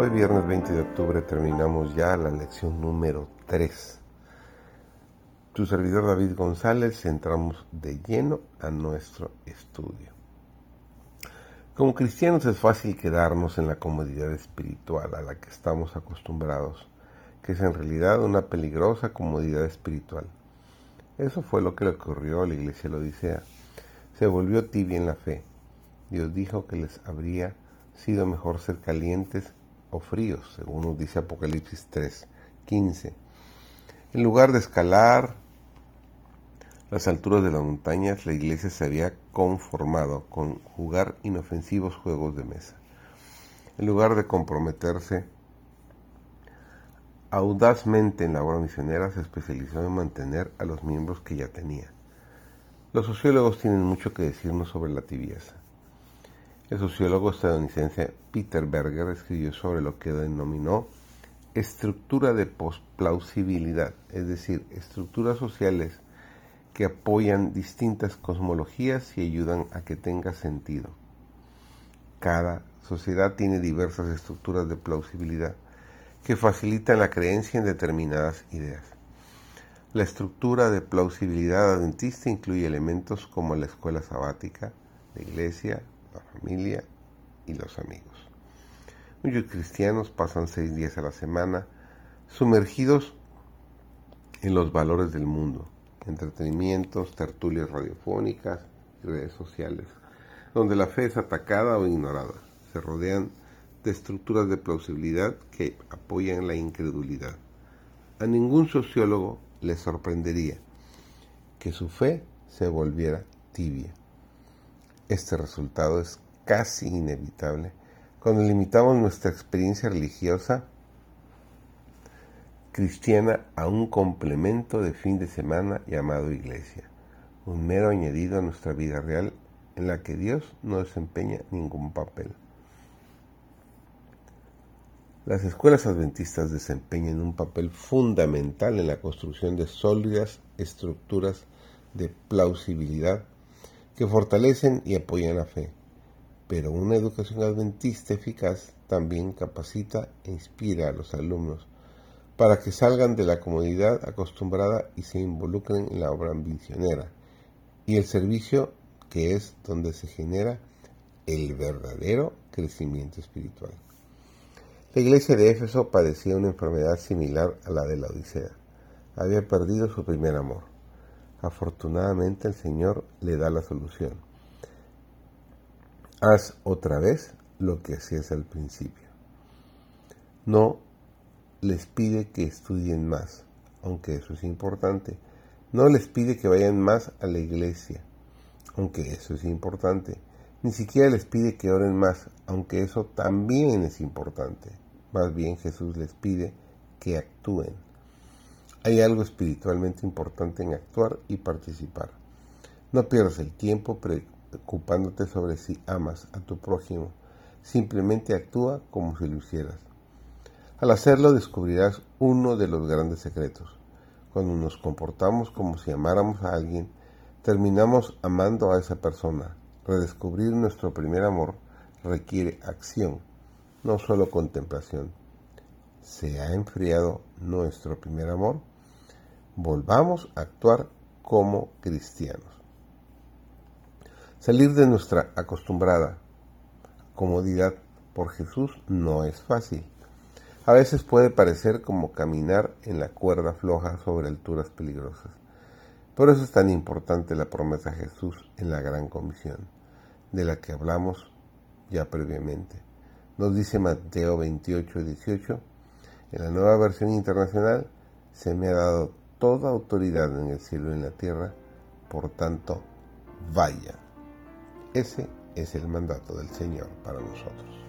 Hoy viernes 20 de octubre terminamos ya la lección número 3. Tu servidor David González entramos de lleno a nuestro estudio. Como cristianos es fácil quedarnos en la comodidad espiritual a la que estamos acostumbrados, que es en realidad una peligrosa comodidad espiritual. Eso fue lo que le ocurrió a la iglesia de Odisea. Se volvió tibia en la fe. Dios dijo que les habría sido mejor ser calientes o fríos, según nos dice Apocalipsis 3, 15. En lugar de escalar las alturas de las montañas, la iglesia se había conformado con jugar inofensivos juegos de mesa. En lugar de comprometerse audazmente en la obra misionera, se especializó en mantener a los miembros que ya tenía. Los sociólogos tienen mucho que decirnos sobre la tibieza. El sociólogo estadounidense Peter Berger escribió sobre lo que denominó estructura de plausibilidad, es decir, estructuras sociales que apoyan distintas cosmologías y ayudan a que tenga sentido. Cada sociedad tiene diversas estructuras de plausibilidad que facilitan la creencia en determinadas ideas. La estructura de plausibilidad adventista incluye elementos como la escuela sabática, la iglesia, la familia y los amigos. Muchos cristianos pasan seis días a la semana sumergidos en los valores del mundo, entretenimientos, tertulias radiofónicas y redes sociales, donde la fe es atacada o ignorada. Se rodean de estructuras de plausibilidad que apoyan la incredulidad. A ningún sociólogo le sorprendería que su fe se volviera tibia. Este resultado es casi inevitable cuando limitamos nuestra experiencia religiosa cristiana a un complemento de fin de semana llamado iglesia, un mero añadido a nuestra vida real en la que Dios no desempeña ningún papel. Las escuelas adventistas desempeñan un papel fundamental en la construcción de sólidas estructuras de plausibilidad que fortalecen y apoyan la fe. Pero una educación adventista eficaz también capacita e inspira a los alumnos para que salgan de la comodidad acostumbrada y se involucren en la obra misionera y el servicio que es donde se genera el verdadero crecimiento espiritual. La iglesia de Éfeso padecía una enfermedad similar a la de la Odisea. Había perdido su primer amor. Afortunadamente el Señor le da la solución. Haz otra vez lo que hacías al principio. No les pide que estudien más, aunque eso es importante. No les pide que vayan más a la iglesia, aunque eso es importante. Ni siquiera les pide que oren más, aunque eso también es importante. Más bien Jesús les pide que actúen. Hay algo espiritualmente importante en actuar y participar. No pierdas el tiempo preocupándote sobre si amas a tu prójimo. Simplemente actúa como si lo hicieras. Al hacerlo descubrirás uno de los grandes secretos. Cuando nos comportamos como si amáramos a alguien, terminamos amando a esa persona. Redescubrir nuestro primer amor requiere acción, no solo contemplación. ¿Se ha enfriado nuestro primer amor? volvamos a actuar como cristianos. Salir de nuestra acostumbrada comodidad por Jesús no es fácil. A veces puede parecer como caminar en la cuerda floja sobre alturas peligrosas. Por eso es tan importante la promesa de Jesús en la gran comisión, de la que hablamos ya previamente. Nos dice Mateo 28, 18, en la nueva versión internacional, se me ha dado toda autoridad en el cielo y en la tierra, por tanto, vaya. Ese es el mandato del Señor para nosotros.